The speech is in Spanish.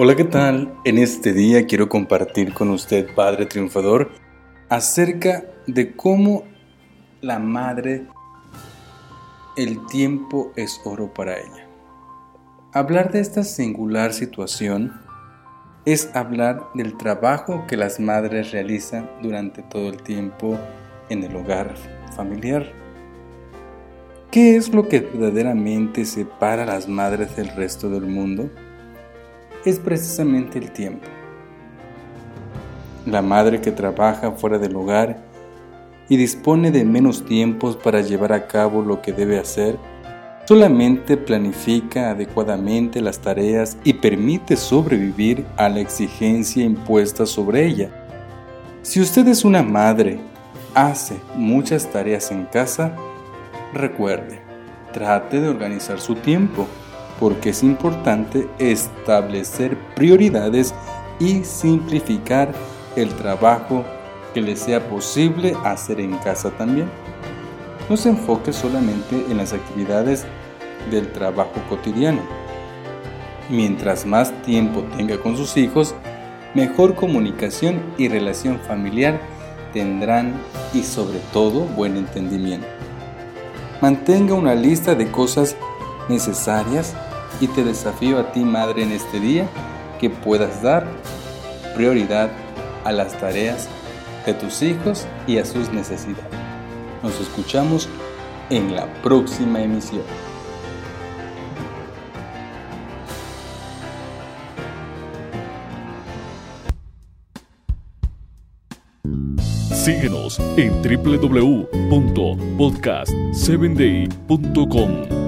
Hola, ¿qué tal? En este día quiero compartir con usted, Padre Triunfador, acerca de cómo la madre, el tiempo es oro para ella. Hablar de esta singular situación es hablar del trabajo que las madres realizan durante todo el tiempo en el hogar familiar. ¿Qué es lo que verdaderamente separa a las madres del resto del mundo? Es precisamente el tiempo. La madre que trabaja fuera del hogar y dispone de menos tiempos para llevar a cabo lo que debe hacer, solamente planifica adecuadamente las tareas y permite sobrevivir a la exigencia impuesta sobre ella. Si usted es una madre, hace muchas tareas en casa, recuerde, trate de organizar su tiempo porque es importante establecer prioridades y simplificar el trabajo que le sea posible hacer en casa también. No se enfoque solamente en las actividades del trabajo cotidiano. Mientras más tiempo tenga con sus hijos, mejor comunicación y relación familiar tendrán y sobre todo buen entendimiento. Mantenga una lista de cosas necesarias y te desafío a ti, madre, en este día que puedas dar prioridad a las tareas de tus hijos y a sus necesidades. Nos escuchamos en la próxima emisión. Síguenos en www.podcast7day.com.